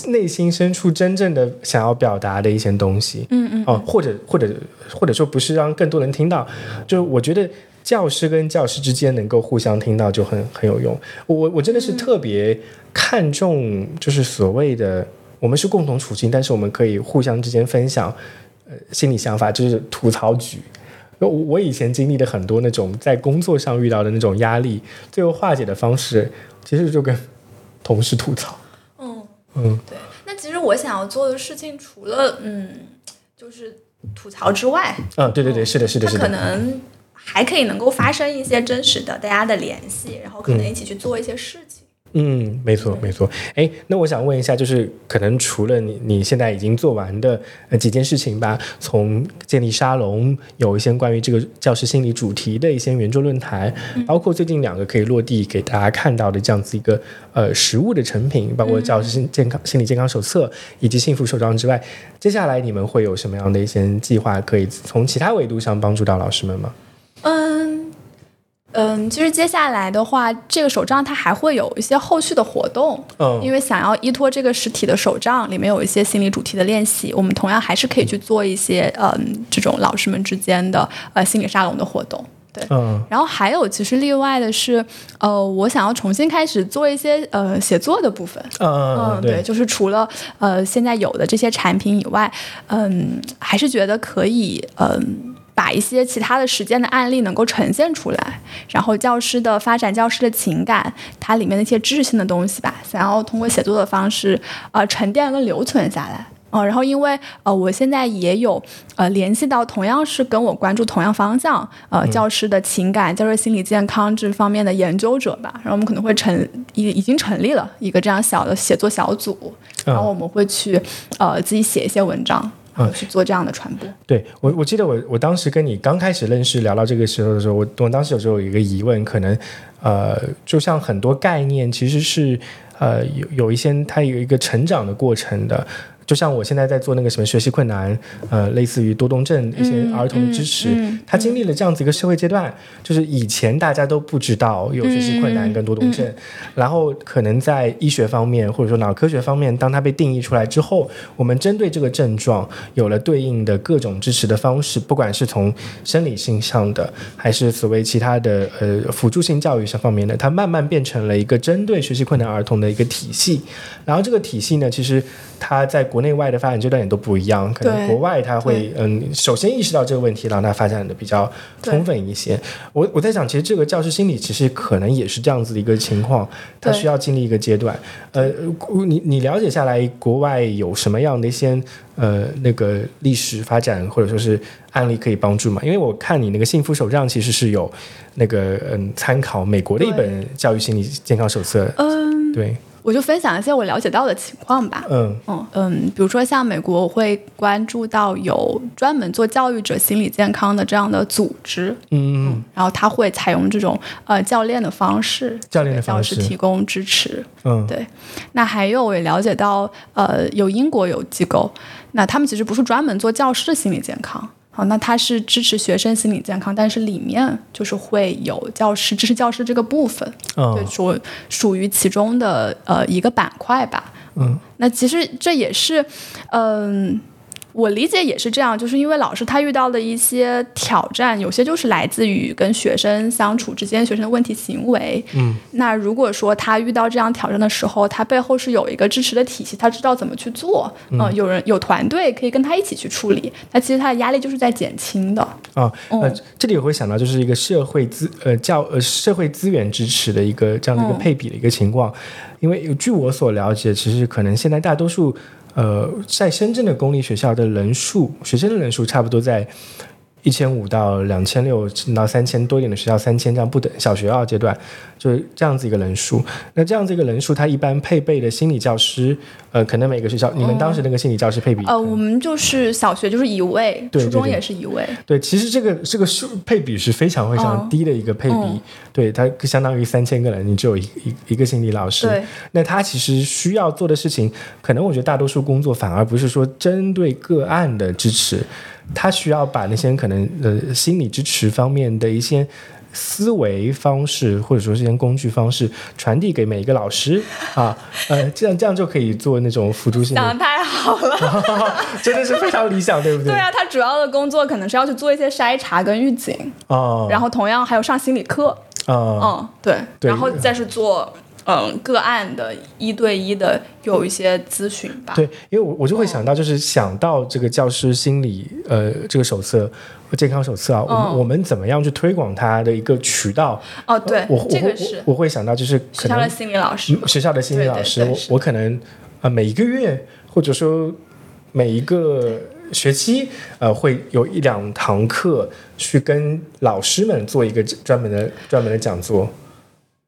内心深处真正的想要表达的一些东西，嗯嗯，哦，或者或者或者说不是让更多人听到，就是我觉得教师跟教师之间能够互相听到就很很有用。我我真的是特别看重，就是所谓的我们是共同处境，但是我们可以互相之间分享呃心理想法，就是吐槽局。我我以前经历的很多那种在工作上遇到的那种压力，最后化解的方式，其实就跟同事吐槽。嗯。嗯对，那其实我想要做的事情，除了嗯，就是吐槽之外，嗯，对对对，是的，是的，它可是的。能还可以能够发生一些真实的大家的联系，然后可能一起去做一些事情。嗯，没错，没错。哎，那我想问一下，就是可能除了你你现在已经做完的呃几件事情吧，从建立沙龙，有一些关于这个教师心理主题的一些圆桌论坛，包括最近两个可以落地给大家看到的这样子一个呃实物的成品，包括教师心健康心理健康手册以及幸福手账之外，接下来你们会有什么样的一些计划，可以从其他维度上帮助到老师们吗？嗯嗯，其实接下来的话，这个手账它还会有一些后续的活动，嗯因为想要依托这个实体的手账，里面有一些心理主题的练习，我们同样还是可以去做一些嗯这种老师们之间的呃心理沙龙的活动。对，嗯然后还有其实例外的是，呃，我想要重新开始做一些呃写作的部分。嗯嗯，对，就是除了呃现在有的这些产品以外，嗯，还是觉得可以嗯把一些其他的实践的案例能够呈现出来，然后教师的发展、教师的情感，它里面的一些知识性的东西吧，想要通过写作的方式，呃，沉淀跟留存下来。嗯，然后因为呃，我现在也有呃联系到同样是跟我关注同样方向呃教师的情感、教师心理健康这方面的研究者吧，然后我们可能会成已已经成立了一个这样小的写作小组，然后我们会去呃自己写一些文章。嗯，去做这样的传播。对我，我记得我我当时跟你刚开始认识聊到这个时候的时候，我我当时有时候有一个疑问，可能呃，就像很多概念其实是呃有有一些它有一个成长的过程的。就像我现在在做那个什么学习困难，呃，类似于多动症一些儿童的支持，他经历了这样子一个社会阶段，就是以前大家都不知道有学习困难跟多动症，然后可能在医学方面或者说脑科学方面，当它被定义出来之后，我们针对这个症状有了对应的各种支持的方式，不管是从生理性上的，还是所谓其他的呃辅助性教育上方面的，它慢慢变成了一个针对学习困难儿童的一个体系，然后这个体系呢，其实它在国内外的发展阶段也都不一样，可能国外他会嗯，首先意识到这个问题，让它发展的比较充分一些。我我在想，其实这个教师心理其实可能也是这样子的一个情况，它需要经历一个阶段。呃，你你了解下来，国外有什么样的一些呃那个历史发展或者说是案例可以帮助吗？因为我看你那个幸福手账其实是有那个嗯参考美国的一本教育心理健康手册，嗯，对。我就分享一些我了解到的情况吧。嗯嗯嗯，比如说像美国，我会关注到有专门做教育者心理健康的这样的组织。嗯嗯，然后他会采用这种呃教练的方式，教练的方式提供支持。嗯，对。那还有我也了解到，呃，有英国有机构，那他们其实不是专门做教师的心理健康。好，那它是支持学生心理健康，但是里面就是会有教师支持教师这个部分，就，属属于其中的呃一个板块吧。嗯，那其实这也是，嗯。我理解也是这样，就是因为老师他遇到的一些挑战，有些就是来自于跟学生相处之间学生的问题行为。嗯，那如果说他遇到这样挑战的时候，他背后是有一个支持的体系，他知道怎么去做。嗯，有人有团队可以跟他一起去处理，那其实他的压力就是在减轻的。啊，呃，这里我会想到就是一个社会资呃教呃社会资源支持的一个这样的一个配比的一个情况，因为据我所了解，其实可能现在大多数。呃，在深圳的公立学校的人数，学生的人数差不多在。一千五到两千六到三千多一点的学校，三千这样不等。小学二阶段就是这样子一个人数。那这样子一个人数，它一般配备的心理教师，呃，可能每个学校，你们当时那个心理教师配比？呃，我们就是小学就是一位，初中也是一位。对，其实这个这个数配比是非常非常低的一个配比。对，它相当于三千个人，你只有一一一个心理老师。对。那他其实需要做的事情，可能我觉得大多数工作反而不是说针对个案的支持。他需要把那些可能呃心理支持方面的一些思维方式，或者说这些工具方式传递给每一个老师啊，呃，这样这样就可以做那种辅助性。想的太好了，真的是非常理想，对不对？对啊，他主要的工作可能是要去做一些筛查跟预警哦，然后同样还有上心理课哦，嗯，对，然后再是做。嗯，个案的一对一的有一些咨询吧。对，因为我我就会想到，就是想到这个教师心理呃这个手册和健康手册啊，我们我们怎么样去推广它的一个渠道？哦，对，我这个是我会想到就是学校的心理老师，学校的心理老师，我我可能呃每一个月或者说每一个学期呃会有一两堂课去跟老师们做一个专门的专门的讲座。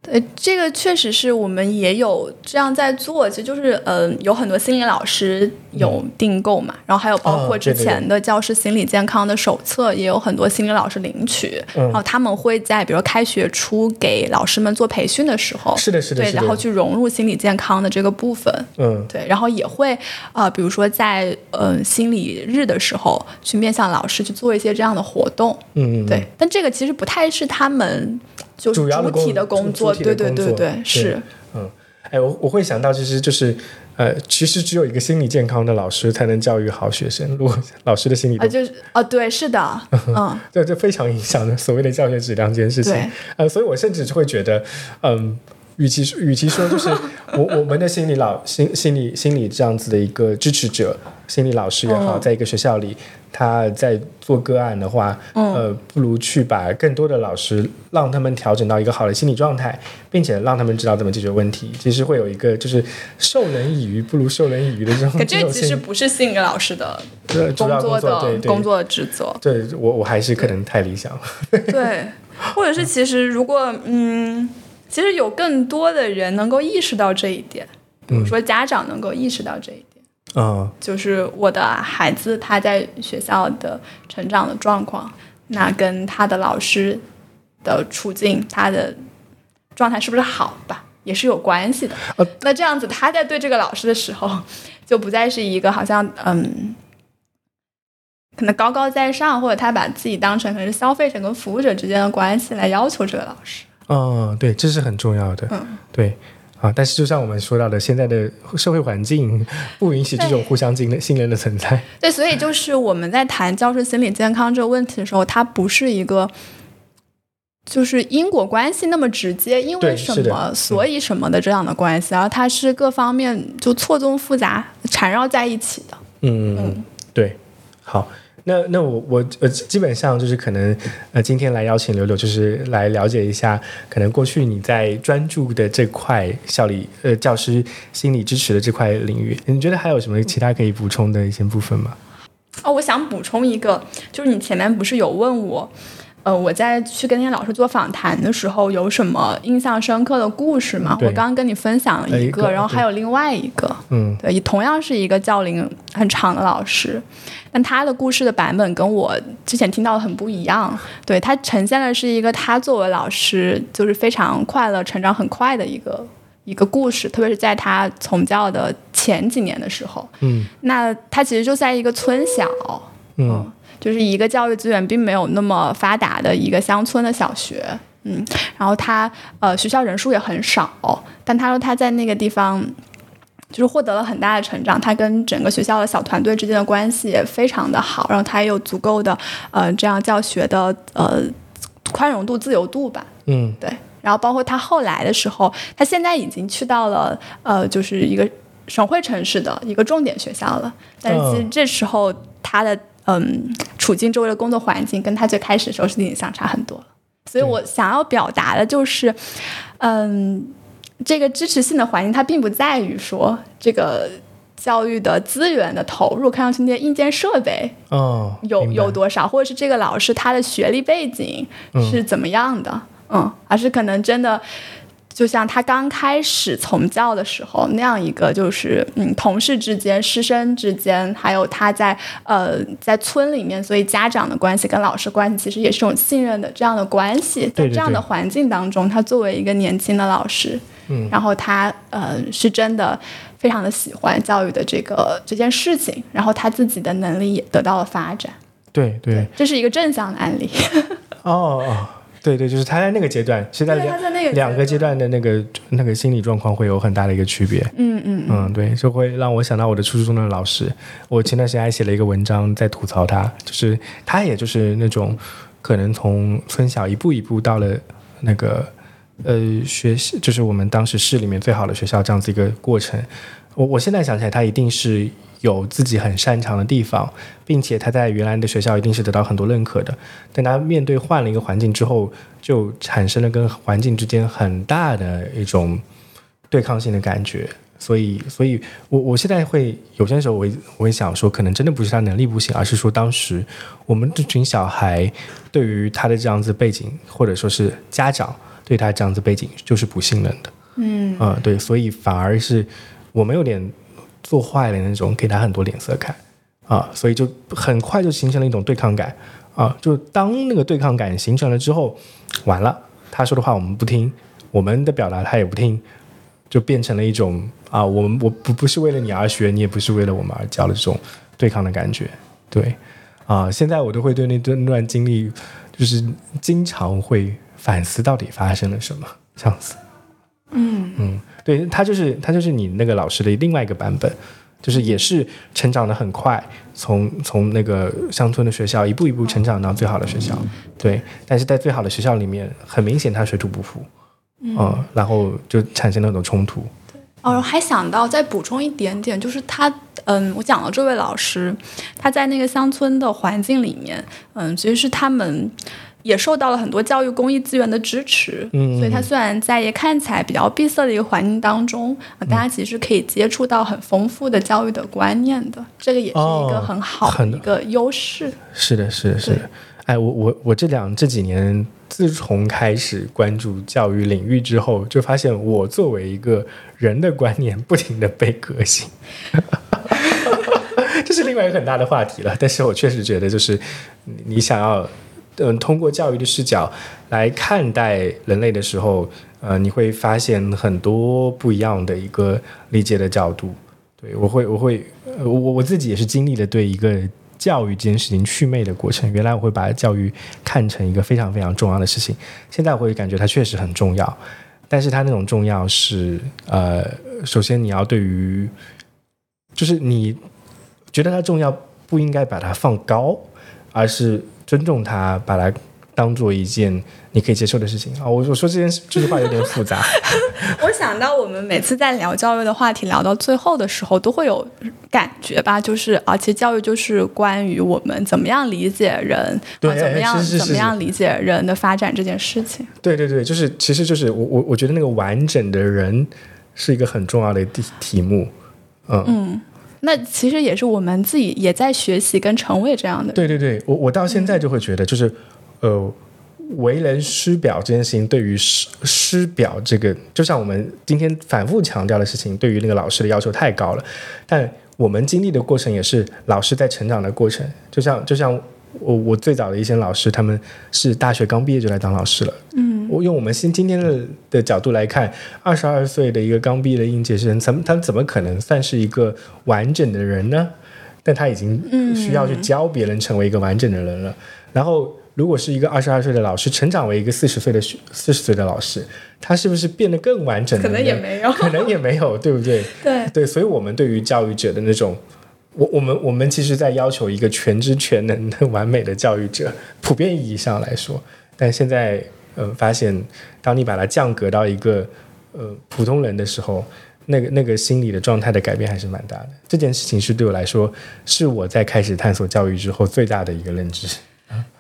对，这个确实是我们也有这样在做，其实就是，嗯，有很多心理老师有订购嘛，然后还有包括之前的教师心理健康的手册，也有很多心理老师领取，然后他们会在比如开学初给老师们做培训的时候，是的，是的，对，然后去融入心理健康的这个部分，嗯，对，然后也会啊，比如说在嗯心理日的时候去面向老师去做一些这样的活动，嗯嗯，对，但这个其实不太是他们。就主体的工作，对对对对，是，嗯，哎，我我会想到，其实就是，呃，其实只有一个心理健康的老师才能教育好学生。如果老师的心理啊，就是啊，对，是的，嗯，对这非常影响的所谓的教学质量这件事情。呃，所以我甚至会觉得，嗯，与其与其说就是我我们的心理老心心理心理这样子的一个支持者，心理老师也好，在一个学校里。他在做个案的话，呃，不如去把更多的老师让他们调整到一个好的心理状态，并且让他们知道怎么解决问题。其实会有一个就是授人以鱼不如授人以渔的这种。可这其实不是性格老师的工作的工作的职责。对我我还是可能太理想了。对，或者是其实如果嗯，其实有更多的人能够意识到这一点，比如说家长能够意识到这一点。嗯，就是我的孩子他在学校的成长的状况，那跟他的老师的处境、他的状态是不是好吧，也是有关系的。那这样子他在对这个老师的时候，就不再是一个好像嗯，可能高高在上，或者他把自己当成可能是消费者跟服务者之间的关系来要求这个老师。嗯，对，这是很重要的。嗯，对。啊，但是就像我们说到的，现在的社会环境不允许这种互相信任、信任的存在。对，所以就是我们在谈教师心理健康这个问题的时候，它不是一个就是因果关系那么直接，因为什么所以什么的这样的关系，而它是各方面就错综复杂缠绕在一起的。嗯嗯，对，好。那那我我呃基本上就是可能呃今天来邀请柳柳就是来了解一下可能过去你在专注的这块校里呃教师心理支持的这块领域，你觉得还有什么其他可以补充的一些部分吗？哦，我想补充一个，就是你前面不是有问我。呃，我在去跟那些老师做访谈的时候，有什么印象深刻的故事吗？我刚刚跟你分享了一个，然后还有另外一个，嗯，对，同样是一个教龄很长的老师，但他的故事的版本跟我之前听到的很不一样。对他呈现的是一个他作为老师就是非常快乐、成长很快的一个一个故事，特别是在他从教的前几年的时候，嗯，那他其实就在一个村小，嗯。就是一个教育资源并没有那么发达的一个乡村的小学，嗯，然后他呃学校人数也很少，但他说他在那个地方就是获得了很大的成长，他跟整个学校的小团队之间的关系也非常的好，然后他也有足够的呃这样教学的呃宽容度、自由度吧，嗯，对，然后包括他后来的时候，他现在已经去到了呃就是一个省会城市的一个重点学校了，但是其实这时候他的。嗯，处境周围的工作环境跟他最开始的时候是已经相差很多了，所以我想要表达的就是，嗯，这个支持性的环境它并不在于说这个教育的资源的投入，看上去那些硬件设备哦有有多少，或者是这个老师他的学历背景是怎么样的，嗯，而是可能真的。就像他刚开始从教的时候那样一个，就是嗯，同事之间、师生之间，还有他在呃在村里面，所以家长的关系跟老师关系其实也是种信任的这样的关系。在这样的环境当中，他作为一个年轻的老师，嗯，然后他呃是真的非常的喜欢教育的这个这件事情，然后他自己的能力也得到了发展。对对，这是一个正向的案例。哦 哦。对对，就是他在那个阶段，是在两两个阶段的那个那个心理状况会有很大的一个区别。嗯嗯嗯，对，就会让我想到我的初中的老师。我前段时间还写了一个文章在吐槽他，就是他也就是那种可能从村小一步一步到了那个呃学习，就是我们当时市里面最好的学校这样子一个过程。我我现在想起来，他一定是。有自己很擅长的地方，并且他在原来的学校一定是得到很多认可的。但他面对换了一个环境之后，就产生了跟环境之间很大的一种对抗性的感觉。所以，所以我我现在会有些时候，我我会想说，可能真的不是他能力不行，而是说当时我们这群小孩对于他的这样子背景，或者说是家长对他这样子背景就是不信任的。嗯，啊，对，所以反而是我们有点。做坏了那种，给他很多脸色看，啊，所以就很快就形成了一种对抗感，啊，就当那个对抗感形成了之后，完了，他说的话我们不听，我们的表达他也不听，就变成了一种啊，我们我不不是为了你而学，你也不是为了我们而教的这种对抗的感觉，对，啊，现在我都会对那段段经历，就是经常会反思到底发生了什么这样子，嗯嗯。对他就是他就是你那个老师的另外一个版本，就是也是成长的很快，从从那个乡村的学校一步一步成长到最好的学校，对，但是在最好的学校里面，很明显他水土不服，嗯，然后就产生了很多冲突。哦，还想到再补充一点点，就是他，嗯，我讲了这位老师，他在那个乡村的环境里面，嗯，其实是他们。也受到了很多教育公益资源的支持，嗯，所以它虽然在看起来比较闭塞的一个环境当中，大家其实可以接触到很丰富的教育的观念的，这个也是一个很好的一个优势。是的，是的，是的。哎，我我我这两这几年，自从开始关注教育领域之后，就发现我作为一个人的观念不停的被革新，这是另外一个很大的话题了。但是我确实觉得，就是你想要。嗯，通过教育的视角来看待人类的时候，呃，你会发现很多不一样的一个理解的角度。对我会，我会，我我自己也是经历了对一个教育这件事情祛魅的过程。原来我会把教育看成一个非常非常重要的事情，现在我会感觉它确实很重要，但是它那种重要是，呃，首先你要对于，就是你觉得它重要，不应该把它放高，而是。尊重他，把它当做一件你可以接受的事情啊！我我说这件这句话有点复杂。我想到我们每次在聊教育的话题，聊到最后的时候，都会有感觉吧，就是啊，其实教育就是关于我们怎么样理解人，对怎么样怎么样理解人的发展这件事情。对对对，就是其实就是我我我觉得那个完整的人是一个很重要的题题目，嗯。那其实也是我们自己也在学习跟成为这样的。对对对，我我到现在就会觉得，就是呃，为人师表这件事情，对于师师表这个，就像我们今天反复强调的事情，对于那个老师的要求太高了。但我们经历的过程也是老师在成长的过程，就像就像。我我最早的一些老师，他们是大学刚毕业就来当老师了。嗯，我用我们今今天的的角度来看，二十二岁的一个刚毕业的应届生，怎么他怎么可能算是一个完整的人呢？但他已经需要去教别人成为一个完整的人了。然后，如果是一个二十二岁的老师成长为一个四十岁的四十岁的老师，他是不是变得更完整？可能也没有，可能也没有，对不对？对对，所以我们对于教育者的那种。我我们我们其实，在要求一个全知全能的完美的教育者，普遍意义上来说，但现在，呃，发现，当你把它降格到一个，呃，普通人的时候，那个那个心理的状态的改变还是蛮大的。这件事情是对我来说，是我在开始探索教育之后最大的一个认知。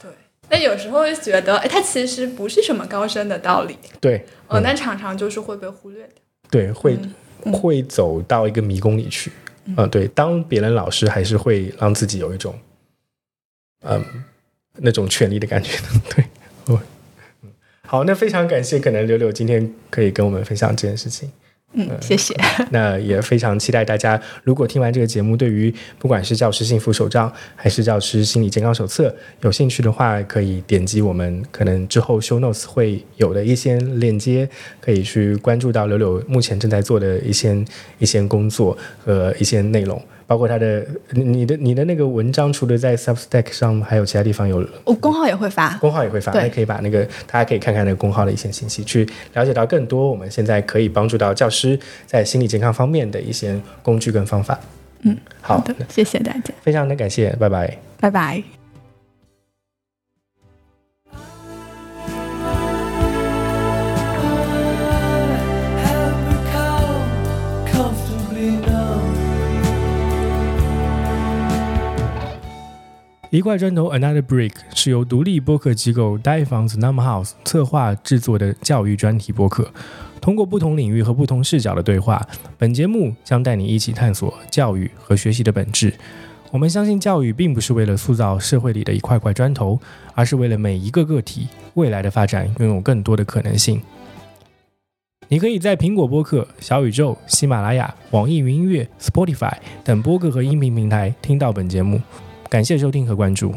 对，那有时候会觉得，哎，它其实不是什么高深的道理。对，哦，但常常就是会被忽略的。对，会会走到一个迷宫里去。嗯，嗯对，当别人老师还是会让自己有一种，嗯，那种权利的感觉的。对，嗯，好，那非常感谢，可能柳柳今天可以跟我们分享这件事情。嗯，谢谢。那也非常期待大家，如果听完这个节目，对于不管是教师幸福手账还是教师心理健康手册有兴趣的话，可以点击我们可能之后 show notes 会有的一些链接，可以去关注到柳柳目前正在做的一些一些工作和一些内容。包括他的你的你的那个文章，除了在 Substack 上，还有其他地方有？我公号也会发，公号也会发，还可以把那个大家可以看看那个公号的一些信息，去了解到更多我们现在可以帮助到教师在心理健康方面的一些工具跟方法。嗯，好的，谢谢大家，非常的感谢，拜拜，拜拜。一块砖头，Another Brick 是由独立播客机构 Die f o n s Number House 策划制作的教育专题播客。通过不同领域和不同视角的对话，本节目将带你一起探索教育和学习的本质。我们相信，教育并不是为了塑造社会里的一块块砖头，而是为了每一个个体未来的发展拥有更多的可能性。你可以在苹果播客、小宇宙、喜马拉雅、网易云音乐、Spotify 等播客和音频平台听到本节目。感谢收听和关注。